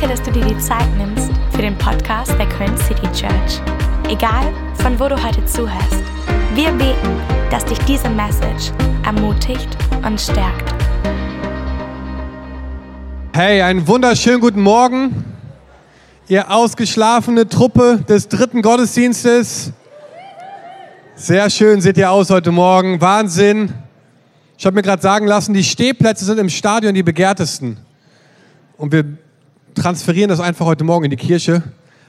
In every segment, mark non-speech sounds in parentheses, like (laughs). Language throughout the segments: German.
Danke, dass du dir die Zeit nimmst für den Podcast der Köln City Church. Egal, von wo du heute zuhörst, wir beten, dass dich diese Message ermutigt und stärkt. Hey, einen wunderschönen guten Morgen, ihr ausgeschlafene Truppe des dritten Gottesdienstes. Sehr schön seht ihr aus heute Morgen. Wahnsinn. Ich habe mir gerade sagen lassen, die Stehplätze sind im Stadion die begehrtesten. Und wir transferieren das einfach heute Morgen in die Kirche.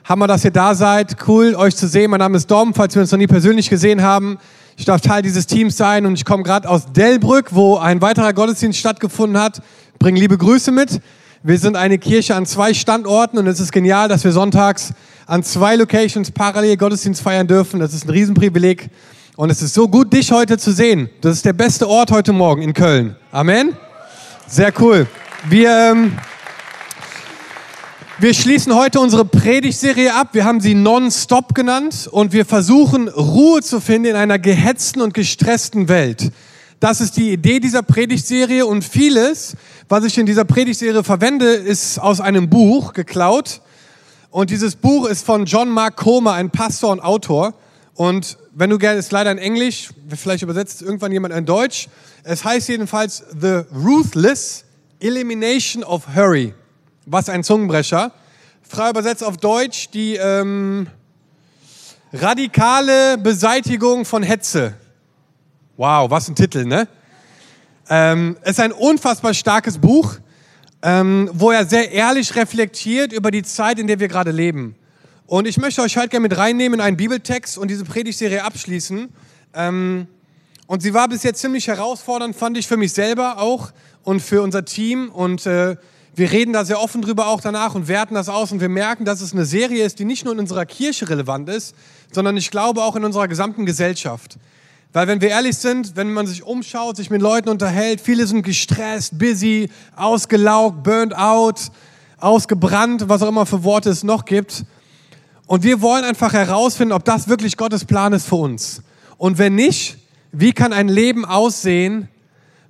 Hammer, dass ihr da seid. Cool, euch zu sehen. Mein Name ist Dom, falls wir uns noch nie persönlich gesehen haben. Ich darf Teil dieses Teams sein und ich komme gerade aus Delbrück, wo ein weiterer Gottesdienst stattgefunden hat. Bring liebe Grüße mit. Wir sind eine Kirche an zwei Standorten und es ist genial, dass wir sonntags an zwei Locations parallel Gottesdienst feiern dürfen. Das ist ein Riesenprivileg. Und es ist so gut, dich heute zu sehen. Das ist der beste Ort heute Morgen in Köln. Amen. Sehr cool. Wir, ähm, wir schließen heute unsere Predigtserie ab. Wir haben sie Non-Stop genannt und wir versuchen Ruhe zu finden in einer gehetzten und gestressten Welt. Das ist die Idee dieser Predigtserie und vieles, was ich in dieser Predigtserie verwende, ist aus einem Buch geklaut. Und dieses Buch ist von John Mark Comer, ein Pastor und Autor. Und wenn du gerne, ist leider in Englisch, vielleicht übersetzt irgendwann jemand in Deutsch. Es heißt jedenfalls The Ruthless Elimination of Hurry. Was ein Zungenbrecher. Frei übersetzt auf Deutsch die ähm, radikale Beseitigung von Hetze. Wow, was ein Titel, ne? Ähm, es ist ein unfassbar starkes Buch, ähm, wo er sehr ehrlich reflektiert über die Zeit, in der wir gerade leben. Und ich möchte euch heute gerne mit reinnehmen in einen Bibeltext und diese Predigtserie abschließen. Ähm, und sie war bis jetzt ziemlich herausfordernd, fand ich für mich selber auch und für unser Team. Und äh, wir reden da sehr offen drüber auch danach und werten das aus. Und wir merken, dass es eine Serie ist, die nicht nur in unserer Kirche relevant ist, sondern ich glaube auch in unserer gesamten Gesellschaft. Weil wenn wir ehrlich sind, wenn man sich umschaut, sich mit Leuten unterhält, viele sind gestresst, busy, ausgelaugt, burnt out, ausgebrannt, was auch immer für Worte es noch gibt. Und wir wollen einfach herausfinden, ob das wirklich Gottes Plan ist für uns. Und wenn nicht, wie kann ein Leben aussehen,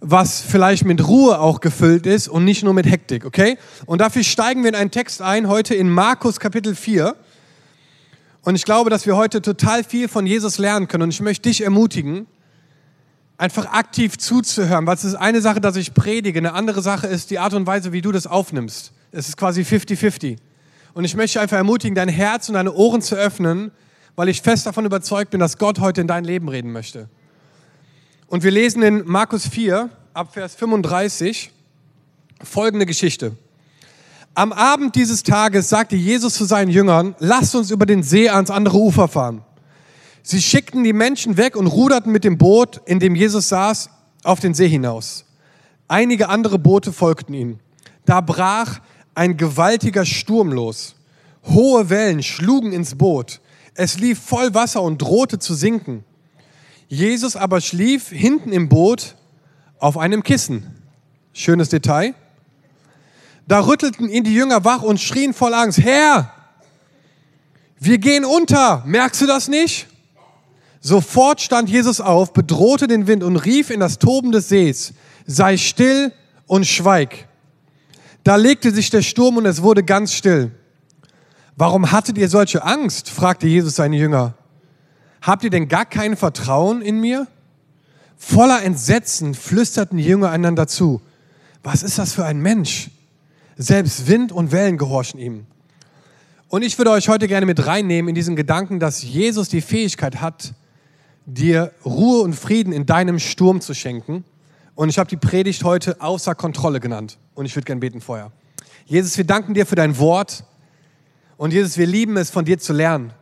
was vielleicht mit Ruhe auch gefüllt ist und nicht nur mit Hektik, okay? Und dafür steigen wir in einen Text ein, heute in Markus Kapitel 4. Und ich glaube, dass wir heute total viel von Jesus lernen können. Und ich möchte dich ermutigen, einfach aktiv zuzuhören. Weil es ist eine Sache, dass ich predige, eine andere Sache ist die Art und Weise, wie du das aufnimmst. Es ist quasi 50-50. Und ich möchte einfach ermutigen, dein Herz und deine Ohren zu öffnen, weil ich fest davon überzeugt bin, dass Gott heute in dein Leben reden möchte. Und wir lesen in Markus 4, ab Vers 35, folgende Geschichte. Am Abend dieses Tages sagte Jesus zu seinen Jüngern, lasst uns über den See ans andere Ufer fahren. Sie schickten die Menschen weg und ruderten mit dem Boot, in dem Jesus saß, auf den See hinaus. Einige andere Boote folgten ihnen. Da brach ein gewaltiger Sturm los. Hohe Wellen schlugen ins Boot. Es lief voll Wasser und drohte zu sinken. Jesus aber schlief hinten im Boot auf einem Kissen. Schönes Detail. Da rüttelten ihn die Jünger wach und schrien voll Angst, Herr, wir gehen unter, merkst du das nicht? Sofort stand Jesus auf, bedrohte den Wind und rief in das Toben des Sees, sei still und schweig. Da legte sich der Sturm und es wurde ganz still. Warum hattet ihr solche Angst? fragte Jesus seine Jünger. Habt ihr denn gar kein Vertrauen in mir? Voller Entsetzen flüsterten die Jünger einander zu. Was ist das für ein Mensch? Selbst Wind und Wellen gehorchen ihm. Und ich würde euch heute gerne mit reinnehmen in diesen Gedanken, dass Jesus die Fähigkeit hat, dir Ruhe und Frieden in deinem Sturm zu schenken. Und ich habe die Predigt heute außer Kontrolle genannt. Und ich würde gerne beten vorher. Jesus, wir danken dir für dein Wort. Und Jesus, wir lieben es, von dir zu lernen.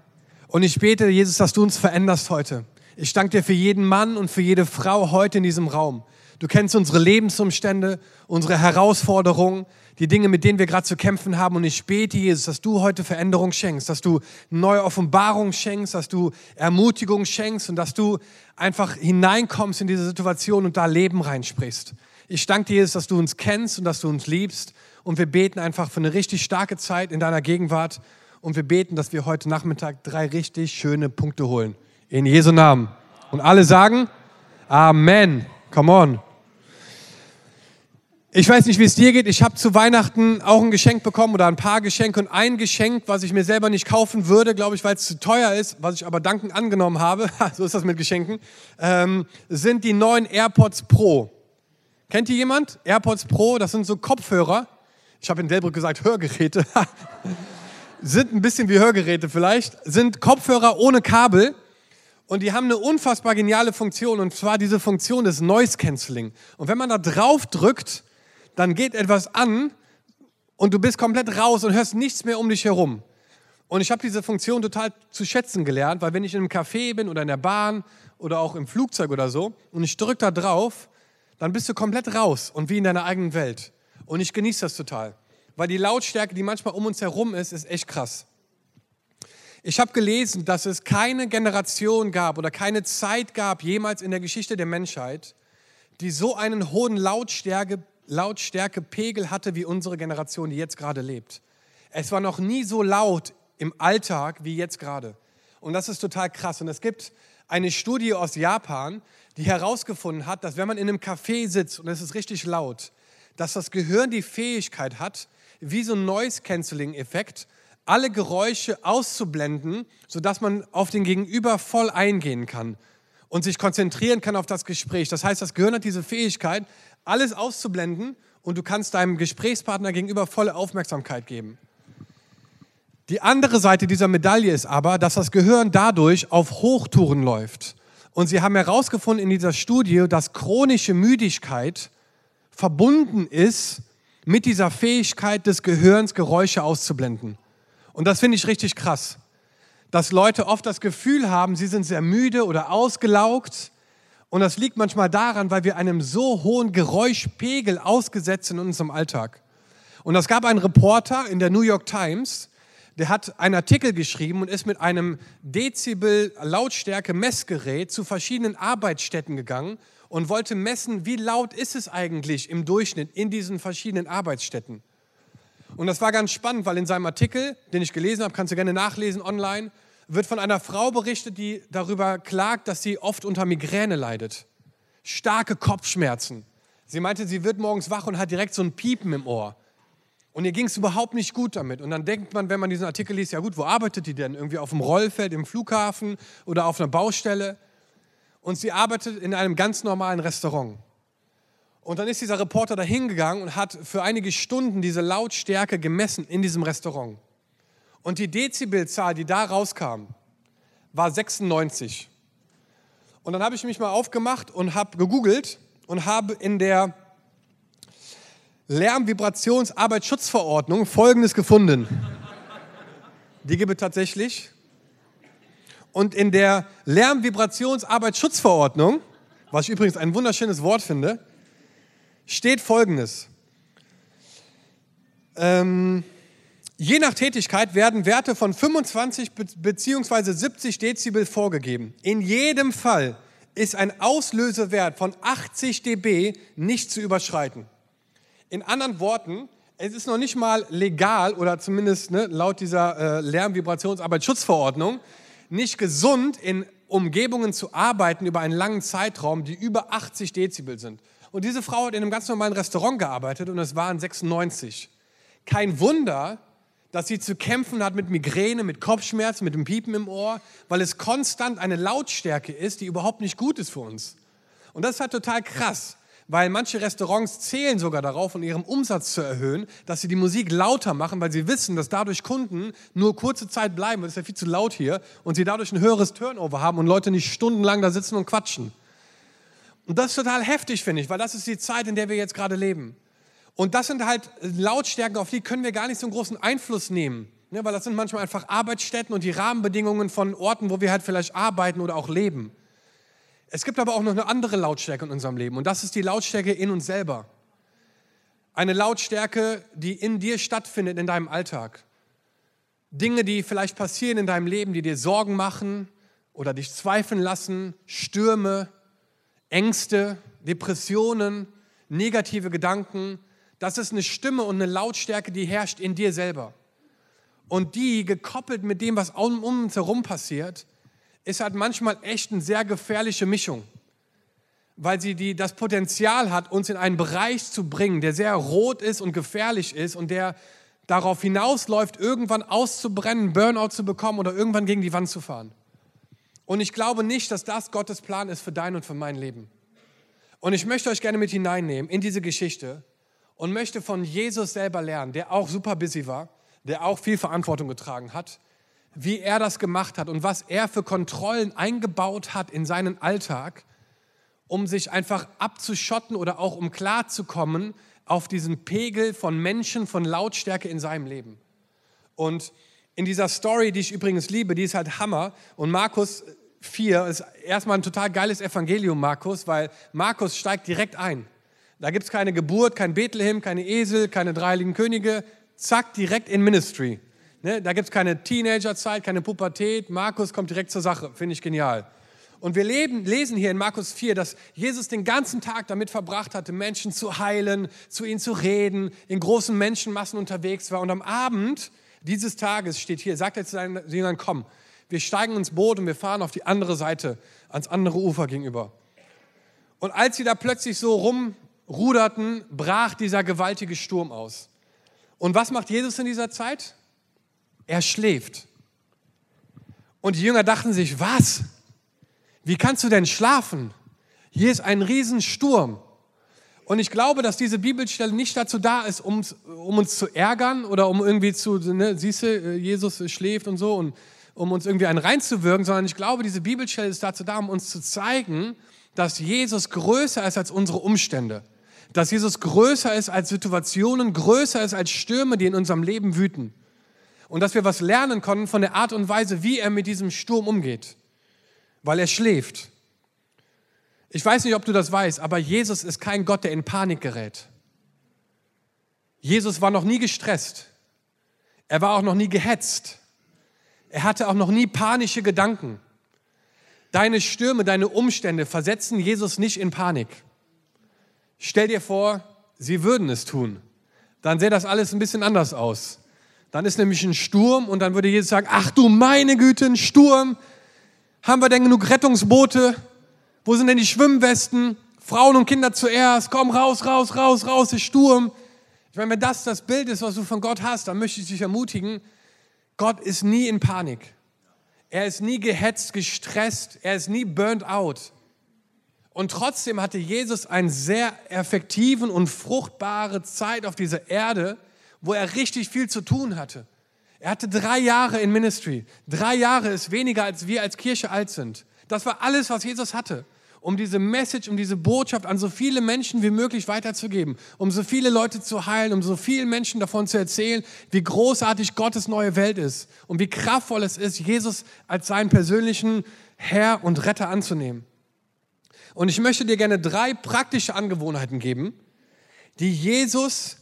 Und ich bete, Jesus, dass du uns veränderst heute. Ich danke dir für jeden Mann und für jede Frau heute in diesem Raum. Du kennst unsere Lebensumstände, unsere Herausforderungen, die Dinge, mit denen wir gerade zu kämpfen haben. Und ich bete, Jesus, dass du heute Veränderung schenkst, dass du neue Offenbarung schenkst, dass du Ermutigung schenkst und dass du einfach hineinkommst in diese Situation und da Leben reinsprichst. Ich danke dir, Jesus, dass du uns kennst und dass du uns liebst. Und wir beten einfach für eine richtig starke Zeit in deiner Gegenwart. Und wir beten, dass wir heute Nachmittag drei richtig schöne Punkte holen. In Jesu Namen. Und alle sagen Amen. Come on. Ich weiß nicht, wie es dir geht. Ich habe zu Weihnachten auch ein Geschenk bekommen oder ein paar Geschenke und ein Geschenk, was ich mir selber nicht kaufen würde, glaube ich, weil es zu teuer ist, was ich aber dankend angenommen habe, (laughs) so ist das mit Geschenken, ähm, sind die neuen AirPods Pro. Kennt ihr jemand? AirPods Pro, das sind so Kopfhörer. Ich habe in Delbrück gesagt Hörgeräte. (laughs) sind ein bisschen wie Hörgeräte vielleicht. Sind Kopfhörer ohne Kabel und die haben eine unfassbar geniale Funktion und zwar diese Funktion des Noise Cancelling. Und wenn man da drauf drückt, dann geht etwas an und du bist komplett raus und hörst nichts mehr um dich herum. Und ich habe diese Funktion total zu schätzen gelernt, weil wenn ich in einem Café bin oder in der Bahn oder auch im Flugzeug oder so und ich drücke da drauf, dann bist du komplett raus und wie in deiner eigenen Welt. Und ich genieße das total, weil die Lautstärke, die manchmal um uns herum ist, ist echt krass. Ich habe gelesen, dass es keine Generation gab oder keine Zeit gab jemals in der Geschichte der Menschheit, die so einen hohen Lautstärke, Lautstärkepegel hatte wie unsere Generation, die jetzt gerade lebt. Es war noch nie so laut im Alltag wie jetzt gerade. Und das ist total krass. Und es gibt eine Studie aus Japan, die herausgefunden hat, dass wenn man in einem Café sitzt und es ist richtig laut, dass das Gehirn die Fähigkeit hat, wie so ein Noise-Canceling-Effekt, alle Geräusche auszublenden, sodass man auf den Gegenüber voll eingehen kann und sich konzentrieren kann auf das Gespräch. Das heißt, das Gehirn hat diese Fähigkeit, alles auszublenden und du kannst deinem Gesprächspartner gegenüber volle Aufmerksamkeit geben. Die andere Seite dieser Medaille ist aber, dass das Gehirn dadurch auf Hochtouren läuft. Und sie haben herausgefunden in dieser Studie, dass chronische Müdigkeit verbunden ist mit dieser Fähigkeit des Gehirns, Geräusche auszublenden. Und das finde ich richtig krass, dass Leute oft das Gefühl haben, sie sind sehr müde oder ausgelaugt und das liegt manchmal daran, weil wir einem so hohen Geräuschpegel ausgesetzt sind in unserem Alltag. Und es gab einen Reporter in der New York Times, der hat einen Artikel geschrieben und ist mit einem Dezibel Lautstärke Messgerät zu verschiedenen Arbeitsstätten gegangen und wollte messen, wie laut ist es eigentlich im Durchschnitt in diesen verschiedenen Arbeitsstätten. Und das war ganz spannend, weil in seinem Artikel, den ich gelesen habe, kannst du gerne nachlesen online, wird von einer Frau berichtet, die darüber klagt, dass sie oft unter Migräne leidet. Starke Kopfschmerzen. Sie meinte, sie wird morgens wach und hat direkt so ein Piepen im Ohr. Und ihr ging es überhaupt nicht gut damit. Und dann denkt man, wenn man diesen Artikel liest, ja gut, wo arbeitet die denn? Irgendwie auf dem Rollfeld, im Flughafen oder auf einer Baustelle? Und sie arbeitet in einem ganz normalen Restaurant. Und dann ist dieser Reporter da hingegangen und hat für einige Stunden diese Lautstärke gemessen in diesem Restaurant. Und die Dezibelzahl, die da rauskam, war 96. Und dann habe ich mich mal aufgemacht und habe gegoogelt und habe in der Lärmvibrationsarbeitsschutzverordnung Folgendes gefunden. Die gibt es tatsächlich. Und in der Lärmvibrationsarbeitsschutzverordnung, was ich übrigens ein wunderschönes Wort finde, steht Folgendes. Ähm, Je nach Tätigkeit werden Werte von 25 bzw. 70 Dezibel vorgegeben. In jedem Fall ist ein Auslösewert von 80 dB nicht zu überschreiten. In anderen Worten, es ist noch nicht mal legal oder zumindest ne, laut dieser äh, Lärmvibrationsarbeitsschutzverordnung nicht gesund, in Umgebungen zu arbeiten über einen langen Zeitraum, die über 80 Dezibel sind. Und diese Frau hat in einem ganz normalen Restaurant gearbeitet und es waren 96. Kein Wunder, dass sie zu kämpfen hat mit Migräne, mit Kopfschmerzen, mit dem Piepen im Ohr, weil es konstant eine Lautstärke ist, die überhaupt nicht gut ist für uns. Und das ist halt total krass, weil manche Restaurants zählen sogar darauf, um ihren Umsatz zu erhöhen, dass sie die Musik lauter machen, weil sie wissen, dass dadurch Kunden nur kurze Zeit bleiben, weil es ja viel zu laut hier, und sie dadurch ein höheres Turnover haben und Leute nicht stundenlang da sitzen und quatschen. Und das ist total heftig, finde ich, weil das ist die Zeit, in der wir jetzt gerade leben. Und das sind halt Lautstärken, auf die können wir gar nicht so einen großen Einfluss nehmen. Ne, weil das sind manchmal einfach Arbeitsstätten und die Rahmenbedingungen von Orten, wo wir halt vielleicht arbeiten oder auch leben. Es gibt aber auch noch eine andere Lautstärke in unserem Leben und das ist die Lautstärke in uns selber. Eine Lautstärke, die in dir stattfindet, in deinem Alltag. Dinge, die vielleicht passieren in deinem Leben, die dir Sorgen machen oder dich zweifeln lassen, Stürme, Ängste, Depressionen, negative Gedanken, das ist eine Stimme und eine Lautstärke, die herrscht in dir selber. Und die, gekoppelt mit dem, was um uns herum passiert, ist halt manchmal echt eine sehr gefährliche Mischung. weil sie die, das Potenzial hat, uns in einen Bereich zu bringen, der sehr rot ist und gefährlich ist und der darauf hinausläuft, irgendwann auszubrennen, Burnout zu bekommen oder irgendwann gegen die Wand zu fahren. Und ich glaube nicht, dass das Gottes Plan ist für dein und für mein Leben. Und ich möchte euch gerne mit hineinnehmen in diese Geschichte und möchte von Jesus selber lernen, der auch super busy war, der auch viel Verantwortung getragen hat, wie er das gemacht hat und was er für Kontrollen eingebaut hat in seinen Alltag, um sich einfach abzuschotten oder auch um klarzukommen auf diesen Pegel von Menschen, von Lautstärke in seinem Leben. Und in dieser Story, die ich übrigens liebe, die ist halt Hammer. Und Markus 4 ist erstmal ein total geiles Evangelium, Markus, weil Markus steigt direkt ein. Da gibt es keine Geburt, kein Bethlehem, keine Esel, keine drei heiligen Könige. Zack, direkt in Ministry. Ne? Da gibt es keine Teenagerzeit, keine Pubertät. Markus kommt direkt zur Sache. Finde ich genial. Und wir leben, lesen hier in Markus 4, dass Jesus den ganzen Tag damit verbracht hatte, Menschen zu heilen, zu ihnen zu reden, in großen Menschenmassen unterwegs war. Und am Abend dieses Tages steht hier, sagt er zu seinen Jüngern, komm, wir steigen ins Boot und wir fahren auf die andere Seite, ans andere Ufer gegenüber. Und als sie da plötzlich so rumruderten, brach dieser gewaltige Sturm aus. Und was macht Jesus in dieser Zeit? Er schläft. Und die Jünger dachten sich, was? Wie kannst du denn schlafen? Hier ist ein Riesensturm. Und ich glaube, dass diese Bibelstelle nicht dazu da ist, um, um uns zu ärgern oder um irgendwie zu, ne, siehst du, Jesus schläft und so, und um uns irgendwie einen reinzuwirken, sondern ich glaube, diese Bibelstelle ist dazu da, um uns zu zeigen, dass Jesus größer ist als unsere Umstände. Dass Jesus größer ist als Situationen, größer ist als Stürme, die in unserem Leben wüten. Und dass wir was lernen können von der Art und Weise, wie er mit diesem Sturm umgeht weil er schläft. Ich weiß nicht, ob du das weißt, aber Jesus ist kein Gott, der in Panik gerät. Jesus war noch nie gestresst. Er war auch noch nie gehetzt. Er hatte auch noch nie panische Gedanken. Deine Stürme, deine Umstände versetzen Jesus nicht in Panik. Stell dir vor, sie würden es tun. Dann sähe das alles ein bisschen anders aus. Dann ist nämlich ein Sturm und dann würde Jesus sagen, ach du meine Güte, ein Sturm, haben wir denn genug Rettungsboote? Wo sind denn die Schwimmwesten? Frauen und Kinder zuerst. Komm raus, raus, raus, raus, ist Sturm. Ich meine, wenn das das Bild ist, was du von Gott hast, dann möchte ich dich ermutigen, Gott ist nie in Panik. Er ist nie gehetzt, gestresst. Er ist nie burnt out. Und trotzdem hatte Jesus eine sehr effektiven und fruchtbare Zeit auf dieser Erde, wo er richtig viel zu tun hatte. Er hatte drei Jahre in Ministry. Drei Jahre ist weniger, als wir als Kirche alt sind. Das war alles, was Jesus hatte, um diese Message, um diese Botschaft an so viele Menschen wie möglich weiterzugeben, um so viele Leute zu heilen, um so vielen Menschen davon zu erzählen, wie großartig Gottes neue Welt ist und wie kraftvoll es ist, Jesus als seinen persönlichen Herr und Retter anzunehmen. Und ich möchte dir gerne drei praktische Angewohnheiten geben, die Jesus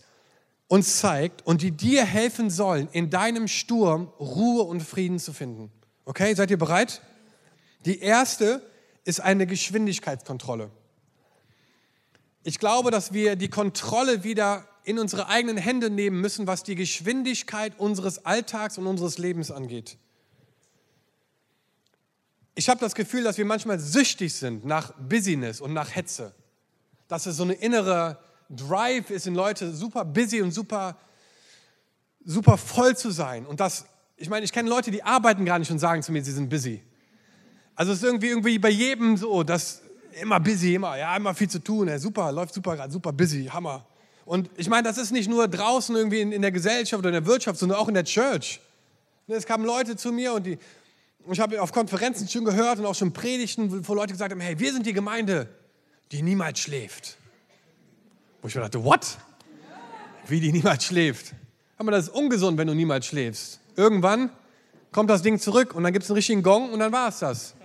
uns zeigt und die dir helfen sollen, in deinem Sturm Ruhe und Frieden zu finden. Okay, seid ihr bereit? Die erste ist eine Geschwindigkeitskontrolle. Ich glaube, dass wir die Kontrolle wieder in unsere eigenen Hände nehmen müssen, was die Geschwindigkeit unseres Alltags und unseres Lebens angeht. Ich habe das Gefühl, dass wir manchmal süchtig sind nach Busyness und nach Hetze. Dass es so eine innere Drive ist in Leute super busy und super, super voll zu sein. Und das, ich meine, ich kenne Leute, die arbeiten gar nicht und sagen zu mir, sie sind busy. Also es ist irgendwie, irgendwie bei jedem so, dass immer busy, immer, ja, immer viel zu tun, ja, super, läuft super gerade, super busy, Hammer. Und ich meine, das ist nicht nur draußen irgendwie in, in, der Gesellschaft oder in der Wirtschaft, sondern auch in der Church. Es kamen Leute zu mir und die, ich habe auf Konferenzen schon gehört und auch schon Predigten, wo Leute gesagt haben, hey, wir sind die Gemeinde, die niemals schläft. Wo ich mir dachte, what? Wie die niemals schläft. Aber das ist ungesund, wenn du niemals schläfst. Irgendwann kommt das Ding zurück und dann gibt es einen richtigen Gong und dann war es das.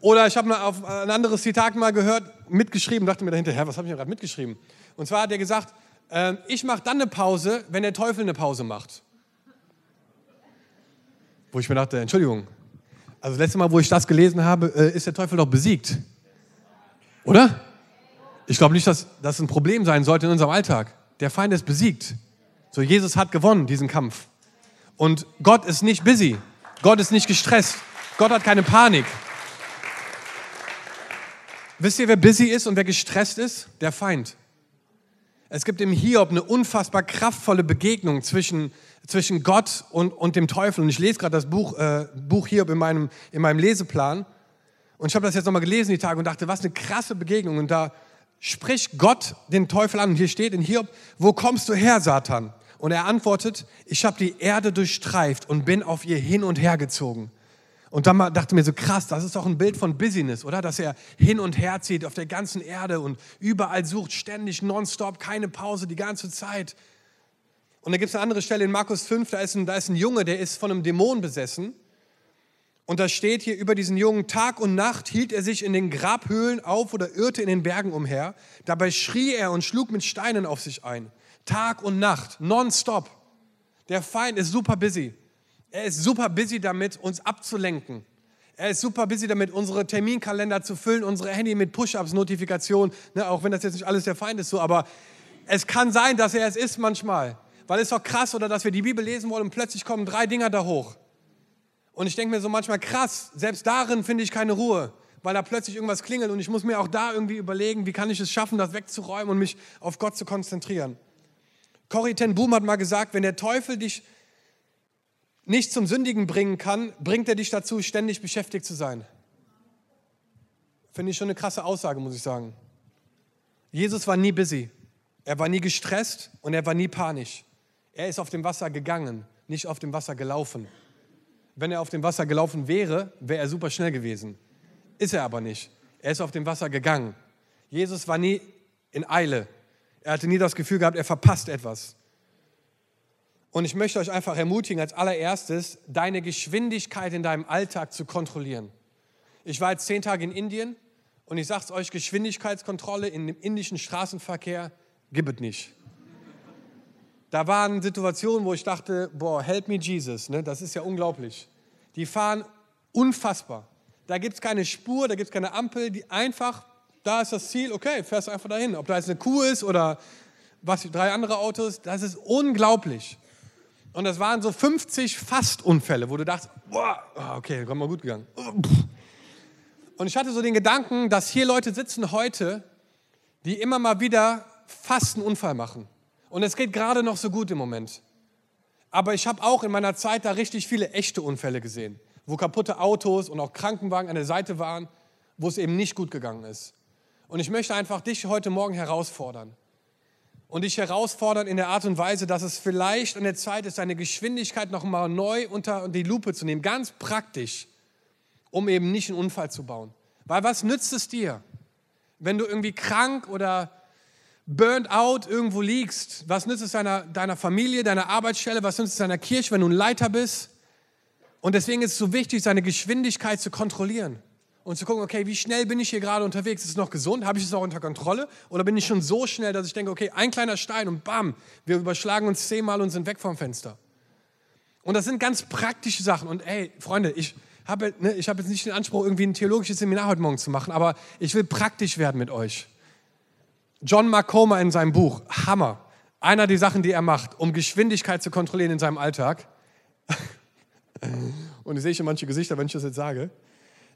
Oder ich habe auf ein anderes Zitat mal gehört, mitgeschrieben, dachte mir dahinter, Herr, was habe ich gerade mitgeschrieben? Und zwar hat er gesagt, äh, ich mache dann eine Pause, wenn der Teufel eine Pause macht. Wo ich mir dachte, Entschuldigung, also das letzte Mal, wo ich das gelesen habe, äh, ist der Teufel doch besiegt. Oder? Ich glaube nicht, dass das ein Problem sein sollte in unserem Alltag. Der Feind ist besiegt. So, Jesus hat gewonnen, diesen Kampf. Und Gott ist nicht busy. Gott ist nicht gestresst. Gott hat keine Panik. Wisst ihr, wer busy ist und wer gestresst ist? Der Feind. Es gibt im Hiob eine unfassbar kraftvolle Begegnung zwischen, zwischen Gott und, und dem Teufel. Und ich lese gerade das Buch, äh, Buch Hiob in meinem, in meinem Leseplan. Und ich habe das jetzt nochmal gelesen die Tage und dachte, was eine krasse Begegnung. Und da spricht Gott den Teufel an. Und hier steht in Hiob, wo kommst du her, Satan? Und er antwortet, ich habe die Erde durchstreift und bin auf ihr hin und her gezogen. Und dann dachte mir so, krass, das ist doch ein Bild von Business, oder? Dass er hin und her zieht auf der ganzen Erde und überall sucht, ständig, nonstop, keine Pause, die ganze Zeit. Und da gibt es eine andere Stelle in Markus 5, da ist, ein, da ist ein Junge, der ist von einem Dämon besessen. Und da steht hier über diesen Jungen, Tag und Nacht hielt er sich in den Grabhöhlen auf oder irrte in den Bergen umher. Dabei schrie er und schlug mit Steinen auf sich ein. Tag und Nacht, nonstop. Der Feind ist super busy. Er ist super busy damit, uns abzulenken. Er ist super busy damit, unsere Terminkalender zu füllen, unsere Handy mit Push-ups, Notifikationen, ne, auch wenn das jetzt nicht alles der Feind ist so, aber es kann sein, dass er es ist manchmal. Weil es doch krass, oder dass wir die Bibel lesen wollen und plötzlich kommen drei Dinger da hoch. Und ich denke mir so manchmal, krass, selbst darin finde ich keine Ruhe, weil da plötzlich irgendwas klingelt und ich muss mir auch da irgendwie überlegen, wie kann ich es schaffen, das wegzuräumen und mich auf Gott zu konzentrieren. Corrie ten Boom hat mal gesagt, wenn der Teufel dich nicht zum Sündigen bringen kann, bringt er dich dazu, ständig beschäftigt zu sein. Finde ich schon eine krasse Aussage, muss ich sagen. Jesus war nie busy. Er war nie gestresst und er war nie panisch. Er ist auf dem Wasser gegangen, nicht auf dem Wasser gelaufen. Wenn er auf dem Wasser gelaufen wäre, wäre er super schnell gewesen. Ist er aber nicht. Er ist auf dem Wasser gegangen. Jesus war nie in Eile. Er hatte nie das Gefühl gehabt, er verpasst etwas. Und ich möchte euch einfach ermutigen, als allererstes, deine Geschwindigkeit in deinem Alltag zu kontrollieren. Ich war jetzt zehn Tage in Indien und ich sage es euch, Geschwindigkeitskontrolle in dem indischen Straßenverkehr gibt es nicht. Da waren Situationen, wo ich dachte, boah, help me Jesus, ne? das ist ja unglaublich. Die fahren unfassbar. Da gibt es keine Spur, da gibt es keine Ampel, die einfach da ist das Ziel, okay, fährst einfach dahin. Ob da jetzt eine Kuh ist oder was, drei andere Autos, das ist unglaublich. Und das waren so 50 Fastunfälle, wo du dachtest, boah, ah, okay, komm mal gut gegangen. Und ich hatte so den Gedanken, dass hier Leute sitzen heute, die immer mal wieder fast einen Unfall machen. Und es geht gerade noch so gut im Moment. Aber ich habe auch in meiner Zeit da richtig viele echte Unfälle gesehen, wo kaputte Autos und auch Krankenwagen an der Seite waren, wo es eben nicht gut gegangen ist. Und ich möchte einfach dich heute Morgen herausfordern. Und dich herausfordern in der Art und Weise, dass es vielleicht an der Zeit ist, deine Geschwindigkeit nochmal neu unter die Lupe zu nehmen. Ganz praktisch, um eben nicht einen Unfall zu bauen. Weil was nützt es dir, wenn du irgendwie krank oder burnt out irgendwo liegst? Was nützt es deiner, deiner Familie, deiner Arbeitsstelle? Was nützt es deiner Kirche, wenn du ein Leiter bist? Und deswegen ist es so wichtig, seine Geschwindigkeit zu kontrollieren und zu gucken, okay, wie schnell bin ich hier gerade unterwegs? Ist es noch gesund? Habe ich es noch unter Kontrolle? Oder bin ich schon so schnell, dass ich denke, okay, ein kleiner Stein und bam, wir überschlagen uns zehnmal und sind weg vom Fenster. Und das sind ganz praktische Sachen. Und ey, Freunde, ich habe ne, hab jetzt nicht den Anspruch, irgendwie ein theologisches Seminar heute Morgen zu machen, aber ich will praktisch werden mit euch. John Marcoma in seinem Buch, Hammer. Einer der Sachen, die er macht, um Geschwindigkeit zu kontrollieren in seinem Alltag. (laughs) und ich sehe schon manche Gesichter, wenn ich das jetzt sage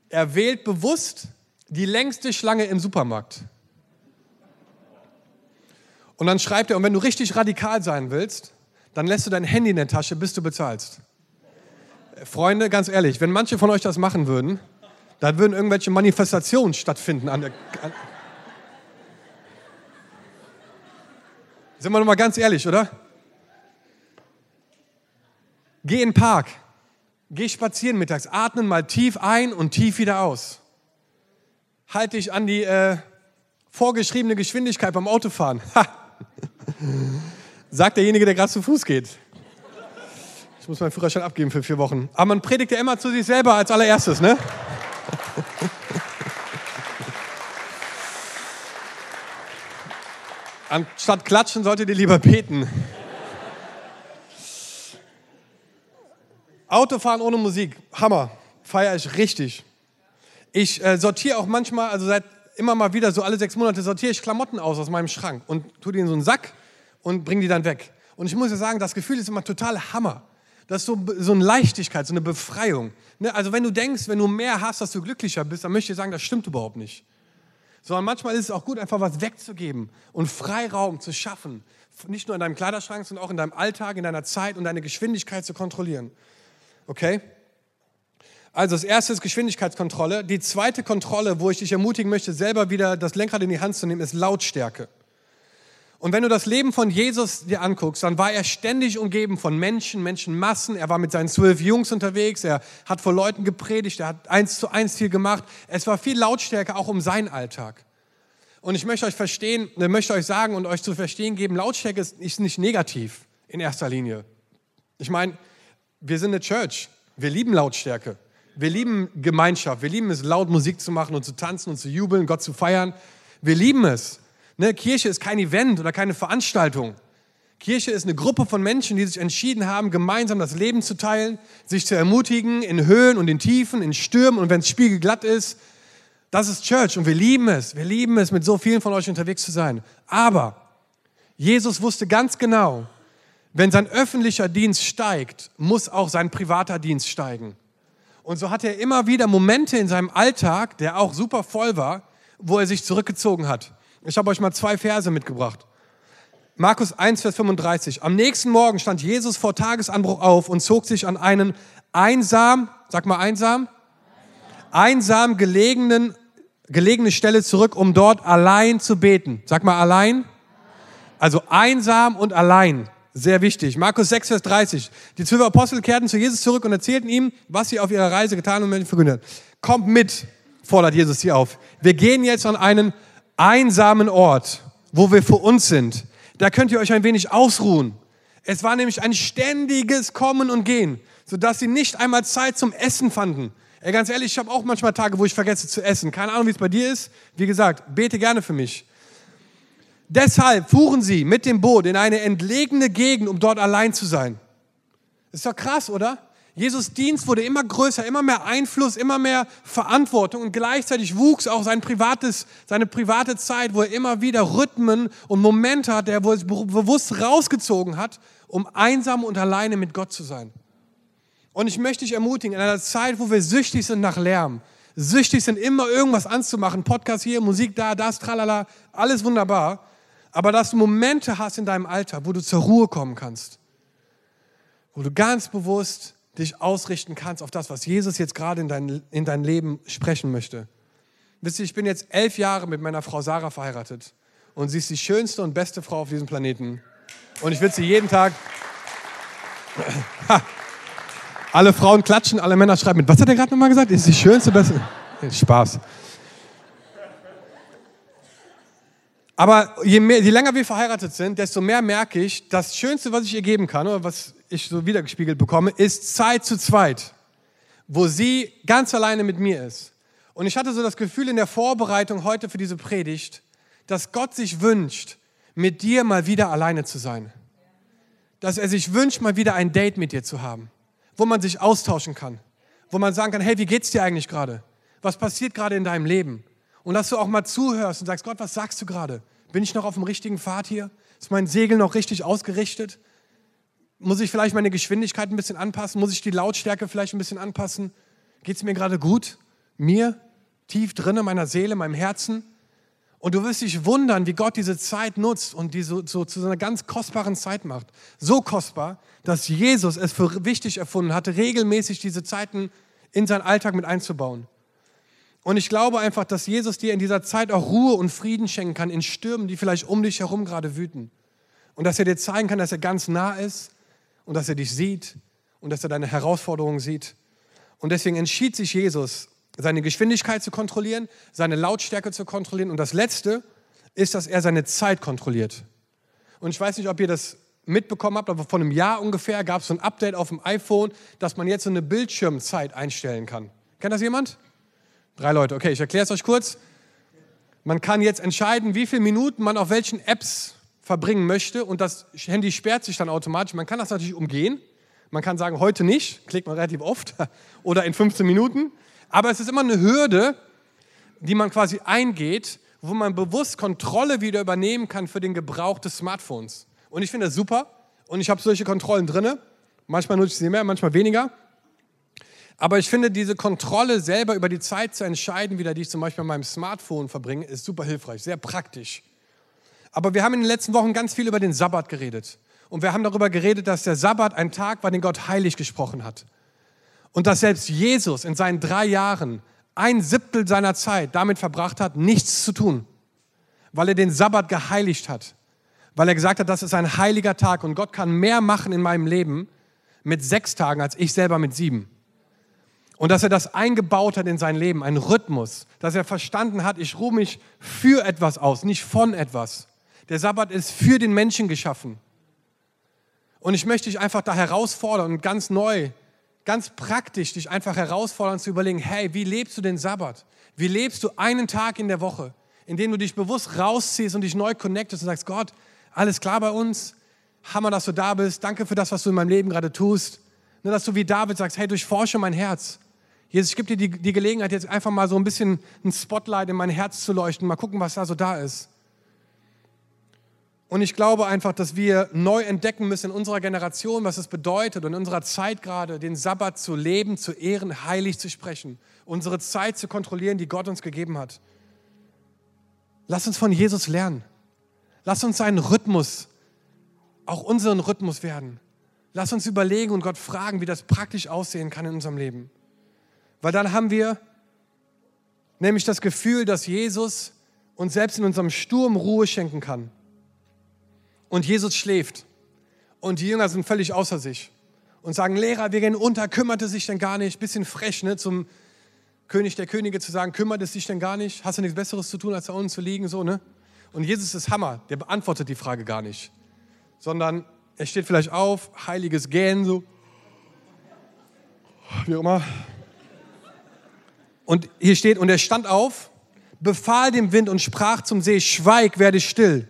er wählt bewusst die längste Schlange im Supermarkt. Und dann schreibt er, und wenn du richtig radikal sein willst, dann lässt du dein Handy in der Tasche, bis du bezahlst. Freunde, ganz ehrlich, wenn manche von euch das machen würden, dann würden irgendwelche Manifestationen stattfinden. An der, an Sind wir noch mal ganz ehrlich, oder? Geh in den Park. Geh spazieren mittags, atmen mal tief ein und tief wieder aus. Halt dich an die äh, vorgeschriebene Geschwindigkeit beim Autofahren. Sagt derjenige, der gerade zu Fuß geht. Ich muss meinen Führerschein abgeben für vier Wochen. Aber man predigt ja immer zu sich selber als allererstes, ne? Anstatt klatschen solltet ihr lieber beten. Autofahren ohne Musik, Hammer, feiere ich richtig. Ich äh, sortiere auch manchmal, also seit immer mal wieder, so alle sechs Monate, sortiere ich Klamotten aus aus meinem Schrank und tue die in so einen Sack und bringe die dann weg. Und ich muss ja sagen, das Gefühl ist immer total Hammer. Das ist so, so eine Leichtigkeit, so eine Befreiung. Ne? Also wenn du denkst, wenn du mehr hast, dass du glücklicher bist, dann möchte ich sagen, das stimmt überhaupt nicht. Sondern manchmal ist es auch gut, einfach was wegzugeben und Freiraum zu schaffen. Nicht nur in deinem Kleiderschrank, sondern auch in deinem Alltag, in deiner Zeit und deine Geschwindigkeit zu kontrollieren. Okay? Also das erste ist Geschwindigkeitskontrolle. Die zweite Kontrolle, wo ich dich ermutigen möchte, selber wieder das Lenkrad in die Hand zu nehmen, ist Lautstärke. Und wenn du das Leben von Jesus dir anguckst, dann war er ständig umgeben von Menschen, Menschenmassen. Er war mit seinen zwölf Jungs unterwegs. Er hat vor Leuten gepredigt. Er hat eins zu eins viel gemacht. Es war viel Lautstärke auch um seinen Alltag. Und ich möchte euch verstehen, ich möchte euch sagen und euch zu verstehen geben, Lautstärke ist nicht negativ in erster Linie. Ich meine, wir sind eine Church. Wir lieben Lautstärke. Wir lieben Gemeinschaft. Wir lieben es, laut Musik zu machen und zu tanzen und zu jubeln, Gott zu feiern. Wir lieben es. Ne, Kirche ist kein Event oder keine Veranstaltung. Kirche ist eine Gruppe von Menschen, die sich entschieden haben, gemeinsam das Leben zu teilen, sich zu ermutigen in Höhen und in Tiefen, in Stürmen und wenn es spiegelglatt ist. Das ist Church und wir lieben es. Wir lieben es, mit so vielen von euch unterwegs zu sein. Aber Jesus wusste ganz genau, wenn sein öffentlicher Dienst steigt, muss auch sein privater Dienst steigen. Und so hat er immer wieder Momente in seinem Alltag, der auch super voll war, wo er sich zurückgezogen hat. Ich habe euch mal zwei Verse mitgebracht. Markus 1, Vers 35. Am nächsten Morgen stand Jesus vor Tagesanbruch auf und zog sich an einen einsam, sag mal einsam, einsam gelegenen, gelegene Stelle zurück, um dort allein zu beten. Sag mal allein. Also einsam und allein. Sehr wichtig. Markus 6, Vers 30. Die zwölf Apostel kehrten zu Jesus zurück und erzählten ihm, was sie auf ihrer Reise getan und verkündet. Kommt mit, fordert Jesus sie auf. Wir gehen jetzt an einen einsamen Ort, wo wir für uns sind. Da könnt ihr euch ein wenig ausruhen. Es war nämlich ein ständiges Kommen und Gehen, sodass sie nicht einmal Zeit zum Essen fanden. Ey, ganz ehrlich, ich habe auch manchmal Tage, wo ich vergesse zu essen. Keine Ahnung, wie es bei dir ist. Wie gesagt, bete gerne für mich. Deshalb fuhren sie mit dem Boot in eine entlegene Gegend, um dort allein zu sein. ist doch krass, oder? Jesus Dienst wurde immer größer, immer mehr Einfluss, immer mehr Verantwortung und gleichzeitig wuchs auch sein privates, seine private Zeit, wo er immer wieder Rhythmen und Momente hat, der wo er sich bewusst rausgezogen hat, um einsam und alleine mit Gott zu sein. Und ich möchte dich ermutigen, in einer Zeit, wo wir süchtig sind nach Lärm, süchtig sind, immer irgendwas anzumachen, Podcast hier, Musik da, das, tralala, alles wunderbar, aber dass du Momente hast in deinem Alter, wo du zur Ruhe kommen kannst, wo du ganz bewusst dich ausrichten kannst auf das, was Jesus jetzt gerade in dein, in dein Leben sprechen möchte. Wisst ihr, ich bin jetzt elf Jahre mit meiner Frau Sarah verheiratet und sie ist die schönste und beste Frau auf diesem Planeten. Und ich will sie jeden Tag. alle Frauen klatschen, alle Männer schreiben mit. Was hat er gerade nochmal gesagt? Ist die schönste, beste. Spaß. Aber je, mehr, je länger wir verheiratet sind, desto mehr merke ich, das Schönste, was ich ihr geben kann, oder was ich so wiedergespiegelt bekomme, ist Zeit zu zweit, wo sie ganz alleine mit mir ist. Und ich hatte so das Gefühl in der Vorbereitung heute für diese Predigt, dass Gott sich wünscht, mit dir mal wieder alleine zu sein. Dass er sich wünscht, mal wieder ein Date mit dir zu haben, wo man sich austauschen kann, wo man sagen kann, hey, wie geht's dir eigentlich gerade? Was passiert gerade in deinem Leben? Und dass du auch mal zuhörst und sagst, Gott, was sagst du gerade? Bin ich noch auf dem richtigen Pfad hier? Ist mein Segel noch richtig ausgerichtet? Muss ich vielleicht meine Geschwindigkeit ein bisschen anpassen? Muss ich die Lautstärke vielleicht ein bisschen anpassen? Geht es mir gerade gut? Mir? Tief drin in meiner Seele, meinem Herzen? Und du wirst dich wundern, wie Gott diese Zeit nutzt und die so, so zu einer ganz kostbaren Zeit macht. So kostbar, dass Jesus es für wichtig erfunden hatte, regelmäßig diese Zeiten in seinen Alltag mit einzubauen. Und ich glaube einfach, dass Jesus dir in dieser Zeit auch Ruhe und Frieden schenken kann in Stürmen, die vielleicht um dich herum gerade wüten. Und dass er dir zeigen kann, dass er ganz nah ist und dass er dich sieht und dass er deine Herausforderungen sieht. Und deswegen entschied sich Jesus, seine Geschwindigkeit zu kontrollieren, seine Lautstärke zu kontrollieren. Und das Letzte ist, dass er seine Zeit kontrolliert. Und ich weiß nicht, ob ihr das mitbekommen habt, aber vor einem Jahr ungefähr gab es so ein Update auf dem iPhone, dass man jetzt so eine Bildschirmzeit einstellen kann. Kennt das jemand? Drei Leute. Okay, ich erkläre es euch kurz. Man kann jetzt entscheiden, wie viele Minuten man auf welchen Apps verbringen möchte und das Handy sperrt sich dann automatisch. Man kann das natürlich umgehen. Man kann sagen, heute nicht, klickt man relativ oft, (laughs) oder in 15 Minuten. Aber es ist immer eine Hürde, die man quasi eingeht, wo man bewusst Kontrolle wieder übernehmen kann für den Gebrauch des Smartphones. Und ich finde das super und ich habe solche Kontrollen drin. Manchmal nutze ich sie mehr, manchmal weniger. Aber ich finde, diese Kontrolle selber über die Zeit zu entscheiden, wieder die ich zum Beispiel an meinem Smartphone verbringe, ist super hilfreich, sehr praktisch. Aber wir haben in den letzten Wochen ganz viel über den Sabbat geredet. Und wir haben darüber geredet, dass der Sabbat ein Tag war, den Gott heilig gesprochen hat. Und dass selbst Jesus in seinen drei Jahren ein Siebtel seiner Zeit damit verbracht hat, nichts zu tun, weil er den Sabbat geheiligt hat, weil er gesagt hat, das ist ein heiliger Tag und Gott kann mehr machen in meinem Leben mit sechs Tagen als ich selber mit sieben. Und dass er das eingebaut hat in sein Leben, ein Rhythmus, dass er verstanden hat, ich ruhe mich für etwas aus, nicht von etwas. Der Sabbat ist für den Menschen geschaffen. Und ich möchte dich einfach da herausfordern und ganz neu, ganz praktisch dich einfach herausfordern zu überlegen, hey, wie lebst du den Sabbat? Wie lebst du einen Tag in der Woche, in dem du dich bewusst rausziehst und dich neu connectest und sagst, Gott, alles klar bei uns, Hammer, dass du da bist, danke für das, was du in meinem Leben gerade tust. Nur, dass du wie David sagst, hey, durchforsche mein Herz. Jesus, ich gebe dir die, die Gelegenheit, jetzt einfach mal so ein bisschen ein Spotlight in mein Herz zu leuchten, mal gucken, was da so da ist. Und ich glaube einfach, dass wir neu entdecken müssen in unserer Generation, was es bedeutet und in unserer Zeit gerade, den Sabbat zu leben, zu ehren, heilig zu sprechen, unsere Zeit zu kontrollieren, die Gott uns gegeben hat. Lass uns von Jesus lernen. Lass uns seinen Rhythmus, auch unseren Rhythmus werden. Lass uns überlegen und Gott fragen, wie das praktisch aussehen kann in unserem Leben. Weil dann haben wir nämlich das Gefühl, dass Jesus uns selbst in unserem Sturm Ruhe schenken kann. Und Jesus schläft. Und die Jünger sind völlig außer sich und sagen, Lehrer, wir gehen unter, kümmert es sich denn gar nicht? Bisschen frech, ne, zum König der Könige zu sagen, kümmert es sich denn gar nicht? Hast du nichts Besseres zu tun, als da unten zu liegen, so, ne? Und Jesus ist Hammer, der beantwortet die Frage gar nicht, sondern er steht vielleicht auf, heiliges Gähnen, so, wie auch immer, und hier steht, und er stand auf, befahl dem Wind und sprach zum See, schweig, werde still.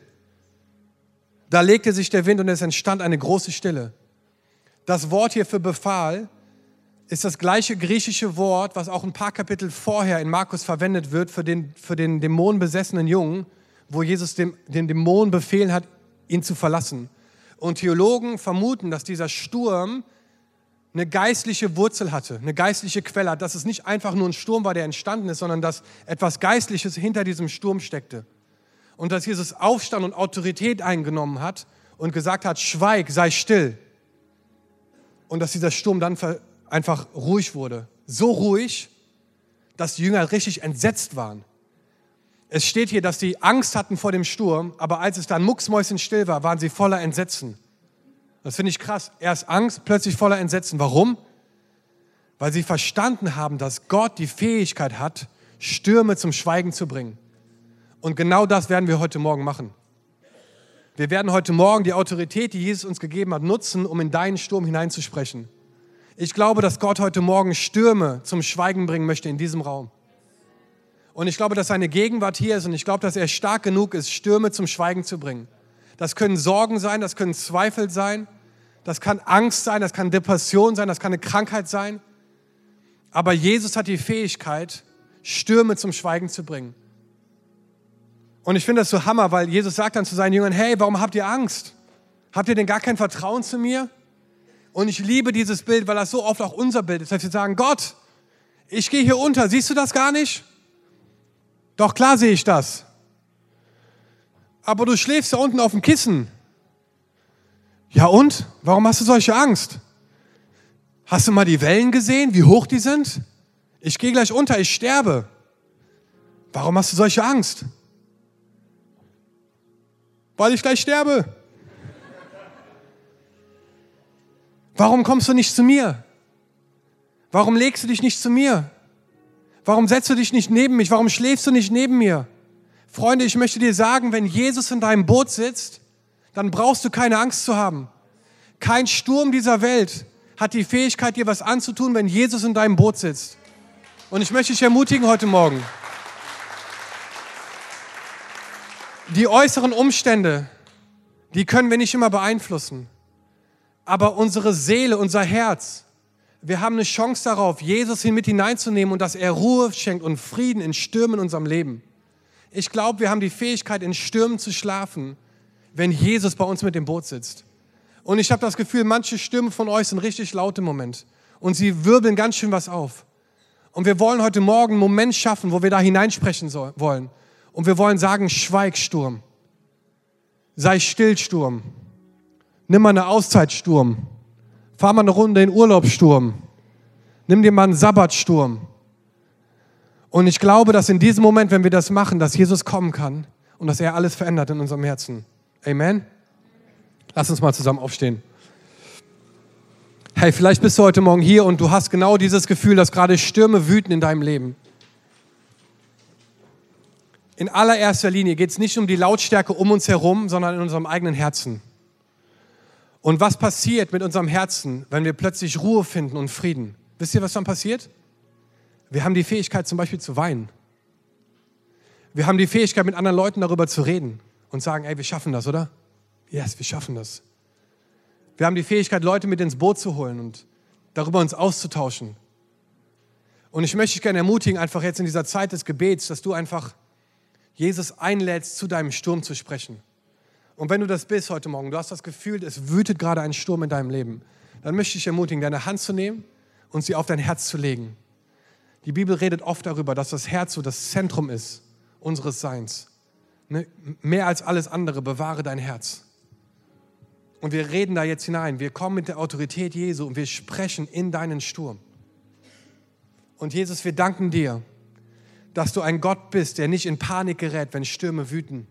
Da legte sich der Wind und es entstand eine große Stille. Das Wort hier für befahl ist das gleiche griechische Wort, was auch ein paar Kapitel vorher in Markus verwendet wird für den, für den dämonenbesessenen Jungen, wo Jesus dem, den Dämon befehlen hat, ihn zu verlassen. Und Theologen vermuten, dass dieser Sturm eine geistliche Wurzel hatte, eine geistliche Quelle hat, dass es nicht einfach nur ein Sturm war, der entstanden ist, sondern dass etwas Geistliches hinter diesem Sturm steckte. Und dass Jesus aufstand und Autorität eingenommen hat und gesagt hat, schweig, sei still. Und dass dieser Sturm dann einfach ruhig wurde. So ruhig, dass die Jünger richtig entsetzt waren. Es steht hier, dass sie Angst hatten vor dem Sturm, aber als es dann mucksmäuschenstill war, waren sie voller Entsetzen. Das finde ich krass. Erst Angst, plötzlich voller Entsetzen. Warum? Weil sie verstanden haben, dass Gott die Fähigkeit hat, Stürme zum Schweigen zu bringen. Und genau das werden wir heute Morgen machen. Wir werden heute Morgen die Autorität, die Jesus uns gegeben hat, nutzen, um in deinen Sturm hineinzusprechen. Ich glaube, dass Gott heute Morgen Stürme zum Schweigen bringen möchte in diesem Raum. Und ich glaube, dass seine Gegenwart hier ist und ich glaube, dass er stark genug ist, Stürme zum Schweigen zu bringen. Das können Sorgen sein, das können Zweifel sein, das kann Angst sein, das kann Depression sein, das kann eine Krankheit sein. Aber Jesus hat die Fähigkeit, Stürme zum Schweigen zu bringen. Und ich finde das so Hammer, weil Jesus sagt dann zu seinen Jüngern, hey, warum habt ihr Angst? Habt ihr denn gar kein Vertrauen zu mir? Und ich liebe dieses Bild, weil das so oft auch unser Bild ist, dass wir sagen, Gott, ich gehe hier unter, siehst du das gar nicht? Doch klar sehe ich das. Aber du schläfst da unten auf dem Kissen. Ja und? Warum hast du solche Angst? Hast du mal die Wellen gesehen, wie hoch die sind? Ich gehe gleich unter, ich sterbe. Warum hast du solche Angst? Weil ich gleich sterbe. Warum kommst du nicht zu mir? Warum legst du dich nicht zu mir? Warum setzt du dich nicht neben mich? Warum schläfst du nicht neben mir? Freunde, ich möchte dir sagen, wenn Jesus in deinem Boot sitzt, dann brauchst du keine Angst zu haben. Kein Sturm dieser Welt hat die Fähigkeit, dir was anzutun, wenn Jesus in deinem Boot sitzt. Und ich möchte dich ermutigen heute Morgen. Die äußeren Umstände, die können wir nicht immer beeinflussen. Aber unsere Seele, unser Herz, wir haben eine Chance darauf, Jesus hin mit hineinzunehmen und dass er Ruhe schenkt und Frieden in Stürmen in unserem Leben. Ich glaube, wir haben die Fähigkeit, in Stürmen zu schlafen wenn Jesus bei uns mit dem Boot sitzt. Und ich habe das Gefühl, manche Stimmen von euch sind richtig laut im Moment. Und sie wirbeln ganz schön was auf. Und wir wollen heute Morgen einen Moment schaffen, wo wir da hineinsprechen so, wollen. Und wir wollen sagen, schweig Sturm. Sei still Sturm. Nimm mal eine Auszeit Sturm. Fahr mal eine Runde in Urlaub Sturm. Nimm dir mal einen Sabbatsturm. Und ich glaube, dass in diesem Moment, wenn wir das machen, dass Jesus kommen kann und dass er alles verändert in unserem Herzen. Amen. Lass uns mal zusammen aufstehen. Hey, vielleicht bist du heute Morgen hier und du hast genau dieses Gefühl, dass gerade Stürme wüten in deinem Leben. In allererster Linie geht es nicht um die Lautstärke um uns herum, sondern in unserem eigenen Herzen. Und was passiert mit unserem Herzen, wenn wir plötzlich Ruhe finden und Frieden? Wisst ihr, was dann passiert? Wir haben die Fähigkeit zum Beispiel zu weinen. Wir haben die Fähigkeit, mit anderen Leuten darüber zu reden und sagen, ey, wir schaffen das, oder? Yes, wir schaffen das. Wir haben die Fähigkeit, Leute mit ins Boot zu holen und darüber uns auszutauschen. Und ich möchte dich gerne ermutigen, einfach jetzt in dieser Zeit des Gebets, dass du einfach Jesus einlädst, zu deinem Sturm zu sprechen. Und wenn du das bist heute Morgen, du hast das Gefühl, es wütet gerade ein Sturm in deinem Leben, dann möchte ich dich ermutigen, deine Hand zu nehmen und sie auf dein Herz zu legen. Die Bibel redet oft darüber, dass das Herz so das Zentrum ist unseres Seins. Ne? Mehr als alles andere bewahre dein Herz. Und wir reden da jetzt hinein. Wir kommen mit der Autorität Jesu und wir sprechen in deinen Sturm. Und Jesus, wir danken dir, dass du ein Gott bist, der nicht in Panik gerät, wenn Stürme wüten.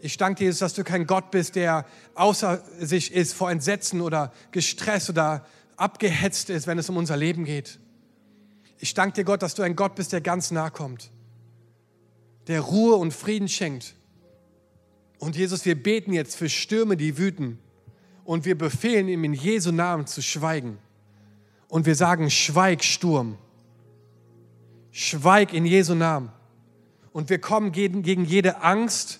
Ich danke dir, Jesus, dass du kein Gott bist, der außer sich ist vor Entsetzen oder gestresst oder abgehetzt ist, wenn es um unser Leben geht. Ich danke dir, Gott, dass du ein Gott bist, der ganz nah kommt, der Ruhe und Frieden schenkt. Und Jesus, wir beten jetzt für Stürme, die wüten und wir befehlen ihm in Jesu Namen zu schweigen. Und wir sagen, schweig Sturm. Schweig in Jesu Namen. Und wir kommen gegen, gegen jede Angst,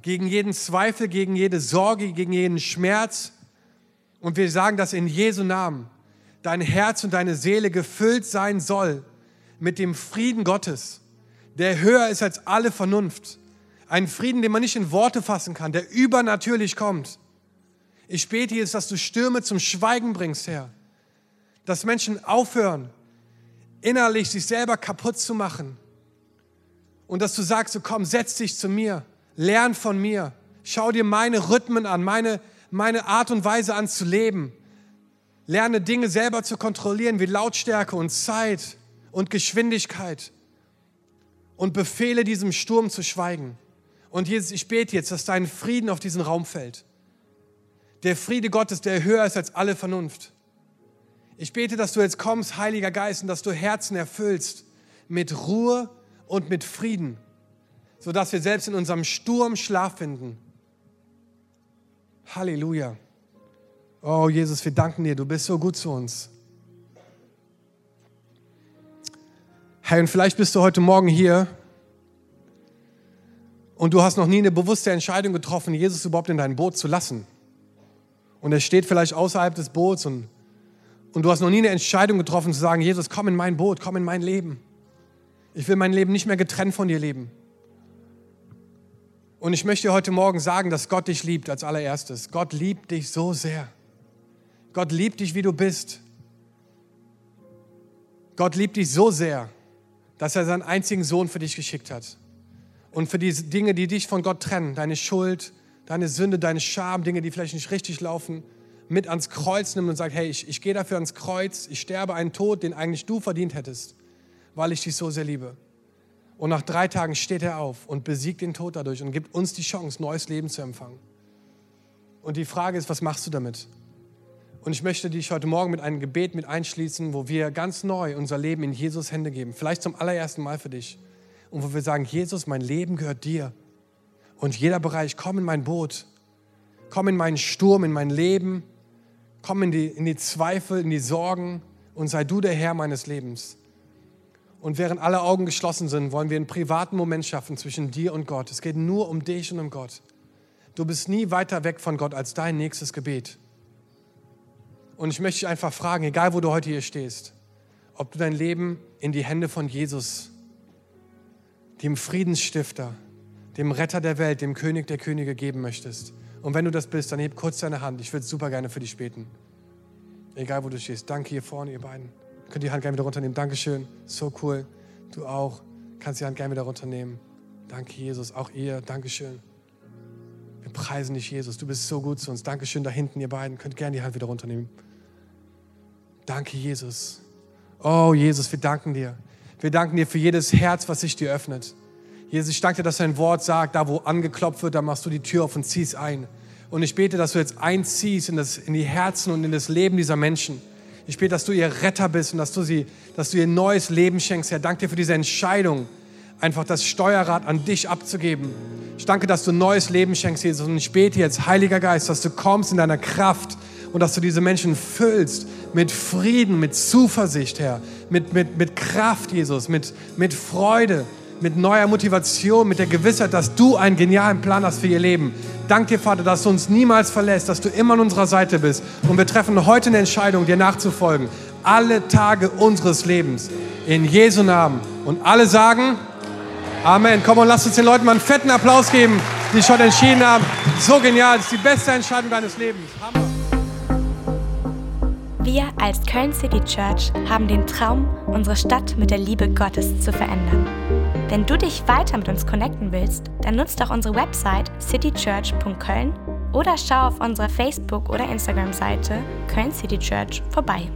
gegen jeden Zweifel, gegen jede Sorge, gegen jeden Schmerz. Und wir sagen, dass in Jesu Namen dein Herz und deine Seele gefüllt sein soll mit dem Frieden Gottes, der höher ist als alle Vernunft. Ein Frieden, den man nicht in Worte fassen kann, der übernatürlich kommt. Ich bete jetzt, dass du Stürme zum Schweigen bringst, Herr. Dass Menschen aufhören, innerlich sich selber kaputt zu machen. Und dass du sagst, so komm, setz dich zu mir, lern von mir, schau dir meine Rhythmen an, meine, meine Art und Weise an zu leben. Lerne Dinge selber zu kontrollieren, wie Lautstärke und Zeit und Geschwindigkeit. Und befehle diesem Sturm zu schweigen. Und Jesus, ich bete jetzt, dass dein Frieden auf diesen Raum fällt der Friede Gottes, der höher ist als alle Vernunft. Ich bete, dass du jetzt kommst, Heiliger Geist, und dass du Herzen erfüllst mit Ruhe und mit Frieden, sodass wir selbst in unserem Sturm Schlaf finden. Halleluja. Oh Jesus, wir danken dir, du bist so gut zu uns. Hey, und vielleicht bist du heute Morgen hier und du hast noch nie eine bewusste Entscheidung getroffen, Jesus überhaupt in dein Boot zu lassen und er steht vielleicht außerhalb des Boots und, und du hast noch nie eine Entscheidung getroffen zu sagen, Jesus, komm in mein Boot, komm in mein Leben. Ich will mein Leben nicht mehr getrennt von dir leben. Und ich möchte heute Morgen sagen, dass Gott dich liebt als allererstes. Gott liebt dich so sehr. Gott liebt dich, wie du bist. Gott liebt dich so sehr, dass er seinen einzigen Sohn für dich geschickt hat. Und für die Dinge, die dich von Gott trennen, deine Schuld, deine Sünde, deine Scham, Dinge, die vielleicht nicht richtig laufen, mit ans Kreuz nimmt und sagt, hey, ich, ich gehe dafür ans Kreuz, ich sterbe einen Tod, den eigentlich du verdient hättest, weil ich dich so sehr liebe. Und nach drei Tagen steht er auf und besiegt den Tod dadurch und gibt uns die Chance, neues Leben zu empfangen. Und die Frage ist, was machst du damit? Und ich möchte dich heute Morgen mit einem Gebet mit einschließen, wo wir ganz neu unser Leben in Jesus Hände geben. Vielleicht zum allerersten Mal für dich. Und wo wir sagen, Jesus, mein Leben gehört dir. Und jeder Bereich, komm in mein Boot, komm in meinen Sturm, in mein Leben, komm in die, in die Zweifel, in die Sorgen und sei du der Herr meines Lebens. Und während alle Augen geschlossen sind, wollen wir einen privaten Moment schaffen zwischen dir und Gott. Es geht nur um dich und um Gott. Du bist nie weiter weg von Gott als dein nächstes Gebet. Und ich möchte dich einfach fragen, egal wo du heute hier stehst, ob du dein Leben in die Hände von Jesus, dem Friedensstifter, dem Retter der Welt, dem König der Könige geben möchtest. Und wenn du das bist, dann heb kurz deine Hand. Ich würde super gerne für dich beten. Egal wo du stehst. Danke hier vorne, ihr beiden. Könnt die Hand gerne wieder runternehmen. Dankeschön. So cool. Du auch. Kannst die Hand gerne wieder runternehmen. Danke, Jesus. Auch ihr. Dankeschön. Wir preisen dich, Jesus. Du bist so gut zu uns. Dankeschön da hinten, ihr beiden. Könnt gerne die Hand wieder runternehmen. Danke, Jesus. Oh, Jesus, wir danken dir. Wir danken dir für jedes Herz, was sich dir öffnet. Jesus, ich danke dir, dass dein Wort sagt, da wo angeklopft wird, da machst du die Tür auf und ziehst ein. Und ich bete, dass du jetzt einziehst in, das, in die Herzen und in das Leben dieser Menschen. Ich bete, dass du ihr Retter bist und dass du, sie, dass du ihr neues Leben schenkst. Herr, danke dir für diese Entscheidung, einfach das Steuerrad an dich abzugeben. Ich danke, dass du neues Leben schenkst, Jesus. Und ich bete jetzt, Heiliger Geist, dass du kommst in deiner Kraft und dass du diese Menschen füllst mit Frieden, mit Zuversicht, Herr, mit, mit, mit Kraft, Jesus, mit, mit Freude, mit neuer Motivation, mit der Gewissheit, dass du einen genialen Plan hast für ihr Leben. Dank dir, Vater, dass du uns niemals verlässt, dass du immer an unserer Seite bist. Und wir treffen heute eine Entscheidung, dir nachzufolgen. Alle Tage unseres Lebens. In Jesu Namen. Und alle sagen, Amen. Komm und lass uns den Leuten mal einen fetten Applaus geben, die schon entschieden haben. So genial. Das ist die beste Entscheidung deines Lebens. Hammer. Wir als Köln City Church haben den Traum, unsere Stadt mit der Liebe Gottes zu verändern. Wenn du dich weiter mit uns connecten willst, dann nutzt doch unsere Website citychurch.köln oder schau auf unserer Facebook- oder Instagram-Seite Köln City Church vorbei.